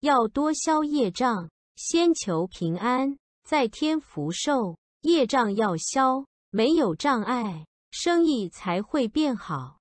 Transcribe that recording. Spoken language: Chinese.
要多消业障先求平安再添福寿业障要消没有障碍生意才会变好。